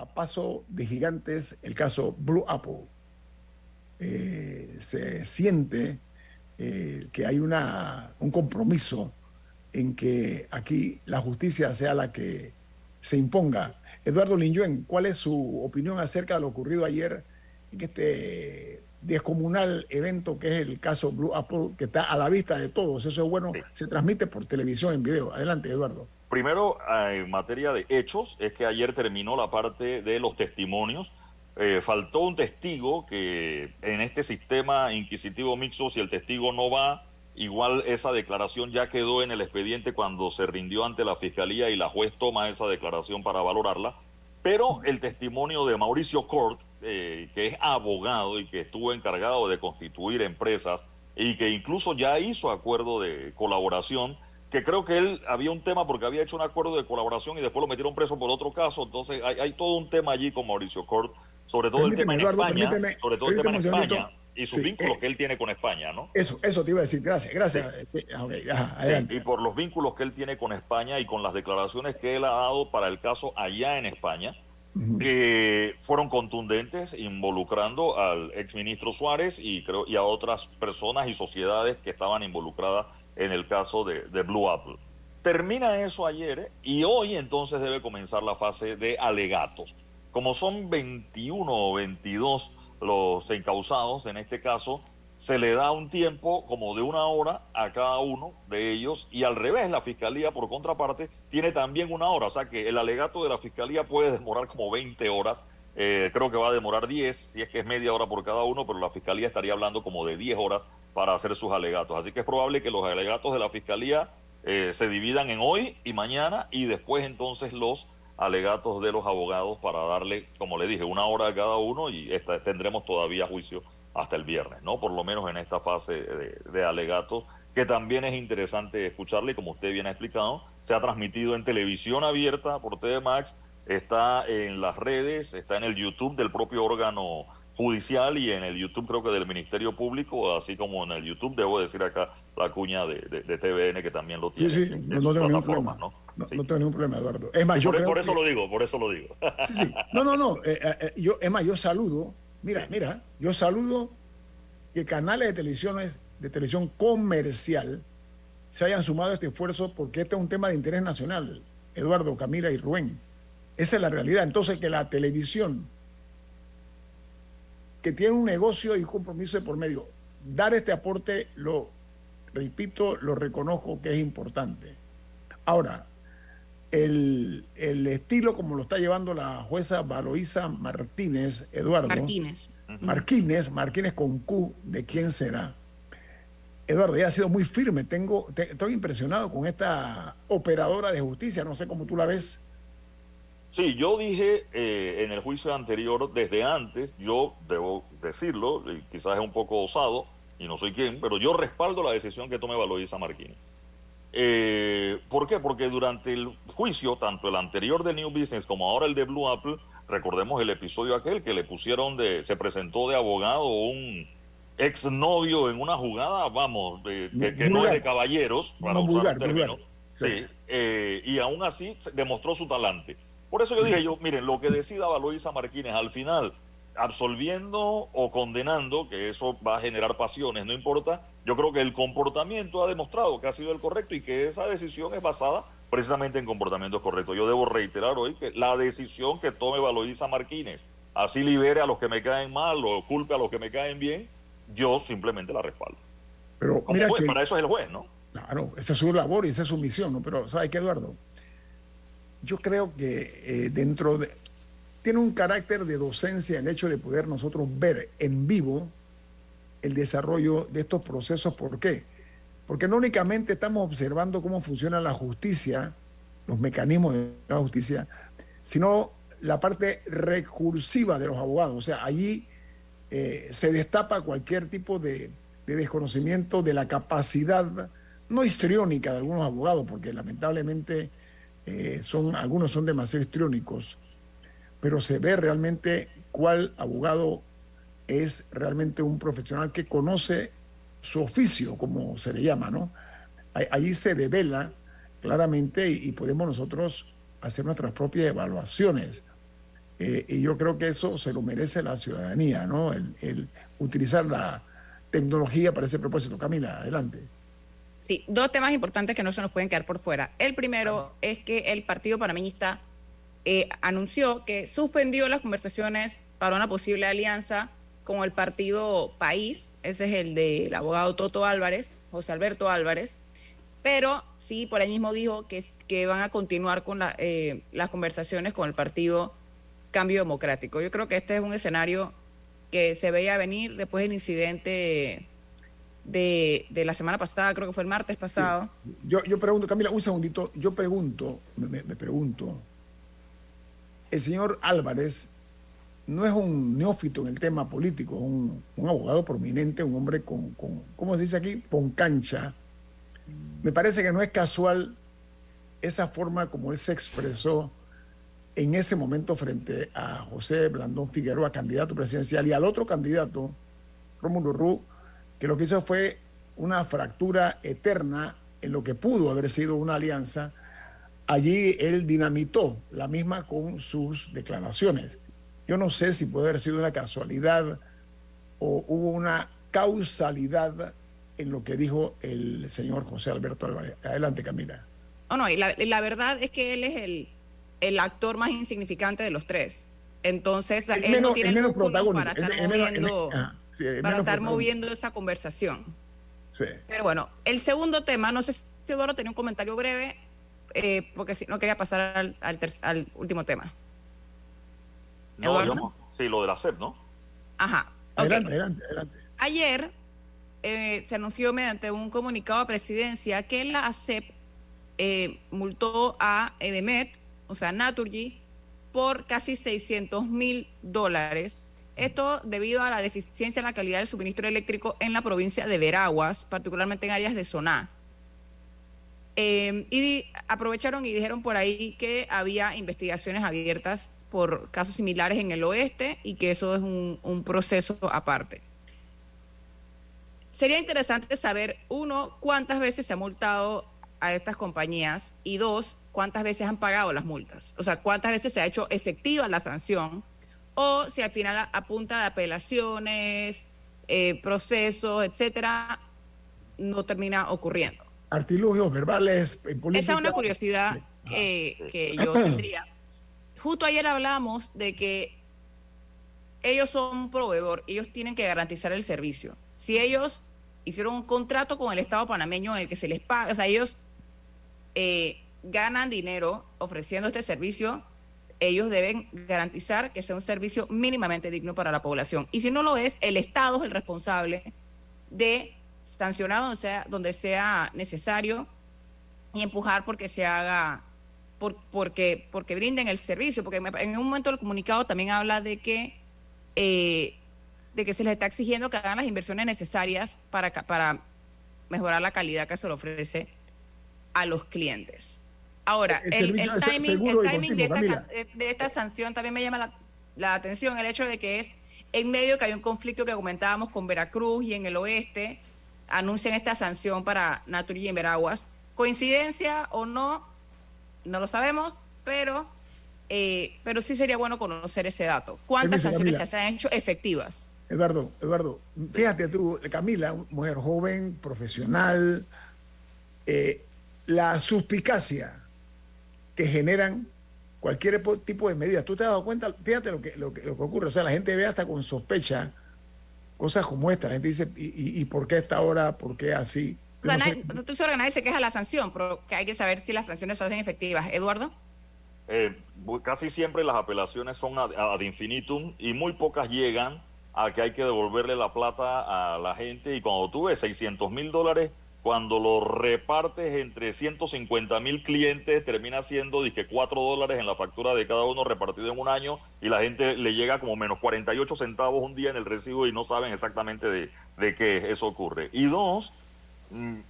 a paso de gigantes el caso Blue Apple. Eh, se siente eh, que hay una, un compromiso en que aquí la justicia sea la que se imponga. Eduardo Linyuen, ¿cuál es su opinión acerca de lo ocurrido ayer en este descomunal evento que es el caso Blue Apple, que está a la vista de todos? Eso es bueno, se transmite por televisión en video. Adelante, Eduardo. Primero, en materia de hechos, es que ayer terminó la parte de los testimonios. Eh, faltó un testigo que en este sistema inquisitivo mixto, si el testigo no va, igual esa declaración ya quedó en el expediente cuando se rindió ante la fiscalía y la juez toma esa declaración para valorarla. Pero el testimonio de Mauricio Cort, eh, que es abogado y que estuvo encargado de constituir empresas y que incluso ya hizo acuerdo de colaboración, que creo que él había un tema porque había hecho un acuerdo de colaboración y después lo metieron preso por otro caso. Entonces hay, hay todo un tema allí con Mauricio Cort, sobre todo el tema en España, sobre todo el tema en España y sus vínculos eh, que él tiene con España, ¿no? Eso, eso te iba a decir, gracias, gracias. Sí. Este, okay, ajá, y por los vínculos que él tiene con España y con las declaraciones que él ha dado para el caso allá en España, uh -huh. eh, fueron contundentes, involucrando al exministro Suárez y creo y a otras personas y sociedades que estaban involucradas en el caso de, Blue Apple. Termina eso ayer ¿eh? y hoy entonces debe comenzar la fase de alegatos. Como son 21 o 22 los encausados en este caso, se le da un tiempo como de una hora a cada uno de ellos y al revés, la fiscalía por contraparte tiene también una hora, o sea que el alegato de la fiscalía puede demorar como 20 horas, eh, creo que va a demorar 10, si es que es media hora por cada uno, pero la fiscalía estaría hablando como de 10 horas para hacer sus alegatos, así que es probable que los alegatos de la fiscalía eh, se dividan en hoy y mañana y después entonces los alegatos de los abogados para darle, como le dije, una hora a cada uno y esta, tendremos todavía juicio hasta el viernes, ¿no? Por lo menos en esta fase de, alegatos, que también es interesante escucharle, como usted bien ha explicado, se ha transmitido en televisión abierta por TV Max, está en las redes, está en el YouTube del propio órgano judicial y en el YouTube creo que del Ministerio Público, así como en el YouTube, debo decir acá la cuña de, de, de TVN que también lo tiene. Sí, sí, no, no tengo ningún problema. ¿no? No, sí. no, tengo ningún problema, Eduardo. Es más, yo por, creo por eso que... lo digo, por eso lo digo. (laughs) Sí, sí. No, no, no. (laughs) Eh, eh, yo, es más, yo saludo, mira, mira, yo saludo que canales de televisión, de televisión comercial se hayan sumado a este esfuerzo porque este es un tema de interés nacional, Eduardo, Camila y Rubén. Esa es la realidad. Entonces, que la televisión, que tiene un negocio y un compromiso de por medio, dar este aporte, lo repito, lo reconozco que es importante. Ahora, el, el estilo como lo está llevando la jueza Valoisa Martínez, Eduardo. Martínez. Martínez, Martínez con Q, ¿de quién será? Eduardo, ella ha sido muy firme. Tengo, te, estoy impresionado con esta operadora de justicia. No sé cómo tú la ves. Sí, yo dije eh, en el juicio anterior, desde antes, yo debo decirlo, y quizás es un poco osado, y no soy quien, pero yo respaldo la decisión que tome Valoisa Martínez. Eh, ¿Por qué? Porque durante el juicio, tanto el anterior de New Business como ahora el de Blue Apple, recordemos el episodio aquel que le pusieron de, se presentó de abogado un exnovio en una jugada, vamos, de, que, que no es de caballeros, para no, usar vulgar, vulgar. Sí, eh, y aún así demostró su talante. Por eso yo dije yo, miren, lo que decida Valoisa Martínez al final, absolviendo o condenando, que eso va a generar pasiones, no importa, yo creo que el comportamiento ha demostrado que ha sido el correcto y que esa decisión es basada precisamente en comportamientos correctos. Yo debo reiterar hoy que la decisión que tome Valoisa Martínez, así libere a los que me caen mal o culpe a los que me caen bien, yo simplemente la respaldo. Pero mira para eso es el juez, ¿no? Claro, esa es su labor y esa es su misión, ¿no? Pero, ¿sabes qué, Eduardo? Yo creo que eh, dentro de... Tiene un carácter de docencia el hecho de poder nosotros ver en vivo el desarrollo de estos procesos. ¿Por qué? Porque no únicamente estamos observando cómo funciona la justicia, los mecanismos de la justicia, sino la parte recursiva de los abogados. O sea, allí eh, se destapa cualquier tipo de, de desconocimiento de la capacidad no histriónica de algunos abogados, porque lamentablemente eh, son, algunos son demasiado histriónicos, pero se ve realmente cuál abogado es realmente un profesional que conoce su oficio, como se le llama, ¿no? Allí se devela claramente y, podemos nosotros hacer nuestras propias evaluaciones. Eh, y yo creo que eso se lo merece la ciudadanía, ¿no? el utilizar la tecnología para ese propósito. Camila, adelante. Sí, dos temas importantes que no se nos pueden quedar por fuera. El primero es que el Partido Panameñista eh, anunció que suspendió las conversaciones para una posible alianza con el partido País, ese es el del abogado Toto Álvarez, José Alberto Álvarez, pero sí, por ahí mismo dijo que, que van a continuar con eh, las conversaciones con el partido Cambio Democrático. Yo creo que este es un escenario que se veía venir después del incidente de, la semana pasada, creo que fue el martes pasado. Yo, yo pregunto, Camila, un segundito, yo pregunto, me, pregunto, el señor Álvarez no es un neófito en el tema político, es un, abogado prominente, un hombre con, con, ¿cómo se dice aquí? Con cancha. Me parece que no es casual esa forma como él se expresó en ese momento frente a José Blandón Figueroa, candidato presidencial, y al otro candidato, Rómulo Rú, que lo que hizo fue una fractura eterna en lo que pudo haber sido una alianza. Allí él dinamitó la misma con sus declaraciones. Yo no sé si puede haber sido una casualidad o hubo una causalidad en lo que dijo el señor José Alberto Álvarez. Adelante, Camila. Oh, no, y la, verdad es que él es el, el actor más insignificante de los tres. Entonces, él no tiene el, menos para estar moviendo, para estar moviendo esa conversación. Sí. Pero bueno, el segundo tema, no sé si Eduardo tenía un comentario breve, eh, porque si no quería pasar al, al, último tema. No, sí, lo de la SEP, ¿no? Ajá. Adelante, adelante, adelante. Ayer eh, se anunció mediante un comunicado a presidencia que la ASEP eh, multó a Edemet, o sea, Naturgy, por casi 600 mil dólares. Esto debido a la deficiencia en la calidad del suministro eléctrico en la provincia de Veraguas, particularmente en áreas de Soná. Em, y aprovecharon y dijeron por ahí que había investigaciones abiertas por casos similares en el oeste y que eso es un proceso aparte. Sería interesante saber, uno, cuántas veces se ha multado a estas compañías y dos, cuántas veces han pagado las multas, o sea, cuántas veces se ha hecho efectiva la sanción, o si al final apunta de apelaciones, eh, procesos, etcétera, no termina ocurriendo. Artilugios verbales en política. Esa es una curiosidad que, yo tendría. Justo ayer hablamos de que ellos son un proveedor, ellos tienen que garantizar el servicio. Si ellos hicieron un contrato con el Estado panameño en el que se les paga, o sea, ellos eh, ganan dinero ofreciendo este servicio, ellos deben garantizar que sea un servicio mínimamente digno para la población. Y si no lo es, el Estado es el responsable de sancionar donde sea, donde sea necesario y empujar porque se haga, por, porque, porque brinden el servicio. Porque en un momento el comunicado también habla de que, eh, de que se les está exigiendo que hagan las inversiones necesarias para mejorar la calidad que se le ofrece a los clientes. Ahora, el, timing, de, esta, sanción también me llama la, atención, el hecho de que es en medio que hay un conflicto que comentábamos con Veracruz y en el oeste, anuncian esta sanción para Naturgy en Veraguas, Coincidencia o no, no lo sabemos, pero, eh, pero sí sería bueno conocer ese dato. ¿Cuántas sanciones se han hecho efectivas? Eduardo, Eduardo, fíjate tú, Camila, mujer joven, profesional, eh, la suspicacia que generan cualquier tipo de medida. ¿Tú te has dado cuenta? Fíjate lo que, lo que, ocurre. O sea, la gente ve hasta con sospecha cosas como esta. La gente dice, ¿y, por qué esta hora? ¿Por qué así? No tú nadie se queja de la sanción, pero que hay que saber si las sanciones se hacen efectivas. Eduardo. Eh, casi siempre las apelaciones son ad, ad, infinitum y muy pocas llegan a que hay que devolverle la plata a la gente y cuando tú ves 600 mil dólares cuando lo repartes entre 150 mil clientes, termina siendo que 4 dólares en la factura de cada uno repartido en un año y la gente le llega como menos 48 centavos un día en el recibo y no saben exactamente de, de qué eso ocurre. Y dos, mm,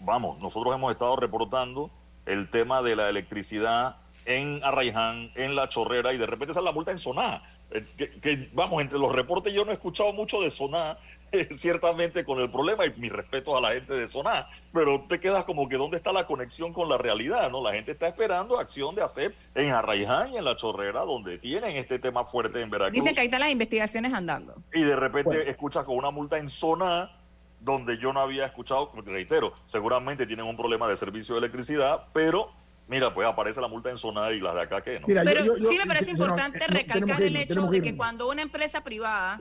vamos, nosotros hemos estado reportando el tema de la electricidad en Arraiján, en La Chorrera, y de repente sale la multa en Soná. Eh, que, vamos, entre los reportes yo no he escuchado mucho de Soná, (laughs) ciertamente con el problema y mi respeto a la gente de Soná, pero te quedas como que dónde está la conexión con la realidad, ¿no? La gente está esperando acción de hacer en Arraiján y en La Chorrera, donde tienen este tema fuerte en Veracruz. Dicen que ahí están las investigaciones andando. Y de repente escuchas con una multa en Soná, donde yo no había escuchado, reitero, seguramente tienen un problema de servicio de electricidad, pero mira, pues aparece la multa en Soná y las de acá que no. pero sí me parece importante recalcar el hecho de que cuando una empresa privada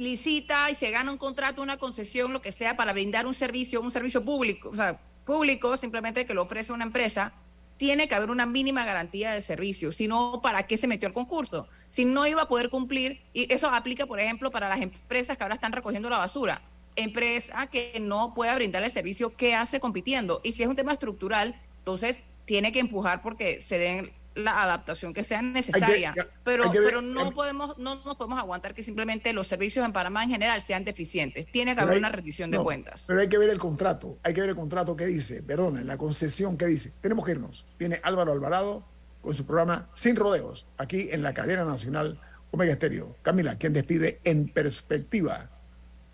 licita y se gana un contrato, una concesión, lo que sea, para brindar un servicio, un servicio público, o sea, público, simplemente que lo ofrece una empresa, tiene que haber una mínima garantía de servicio. Si no, ¿para qué se metió al concurso? Si no iba a poder cumplir, y eso aplica, por ejemplo, para las empresas que ahora están recogiendo la basura. Empresa que no pueda brindar el servicio, ¿qué hace compitiendo? Y si es un tema estructural, entonces tiene que empujar porque se den la adaptación que sea necesaria, pero, pero no podemos, no nos podemos aguantar que simplemente los servicios en Panamá en general sean deficientes. Tiene que haber una rendición de cuentas. Pero hay que ver el contrato, hay que ver el contrato que dice, perdón, la concesión que dice. Tenemos que irnos. Viene Álvaro Alvarado con su programa Sin Rodeos, aquí en la cadena nacional Omega Estéreo. Camila, quien despide en perspectiva.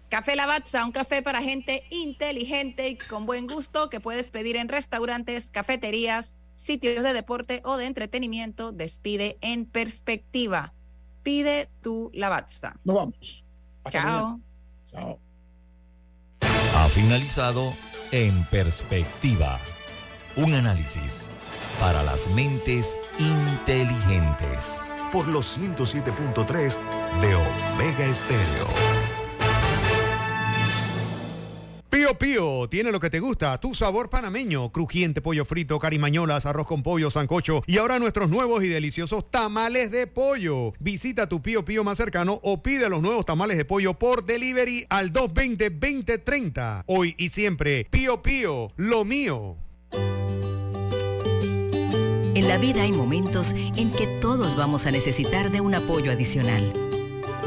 Café Lavazza, un café para gente inteligente y con buen gusto que puedes pedir en restaurantes, cafeterías, sitios de deporte o de entretenimiento, despide en perspectiva. Pide tu Lavazza. Nos vamos. Chao. Chao. Ha finalizado En Perspectiva. Un análisis para las mentes inteligentes. Por los 107.3 de Omega Estéreo. Pío Pío tiene lo que te gusta, tu sabor panameño, crujiente pollo frito, carimañolas, arroz con pollo, sancocho y ahora nuestros nuevos y deliciosos tamales de pollo. Visita tu Pío Pío más cercano o pide los nuevos tamales de pollo por delivery al 220-2030. Hoy y siempre, Pío Pío, lo mío. En la vida hay momentos en que todos vamos a necesitar de un apoyo adicional.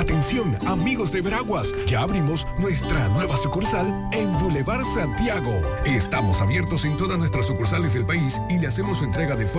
Atención, amigos de Veraguas, ya abrimos nuestra nueva sucursal en Boulevard Santiago. Estamos abiertos en todas nuestras sucursales del país y le hacemos su entrega de forma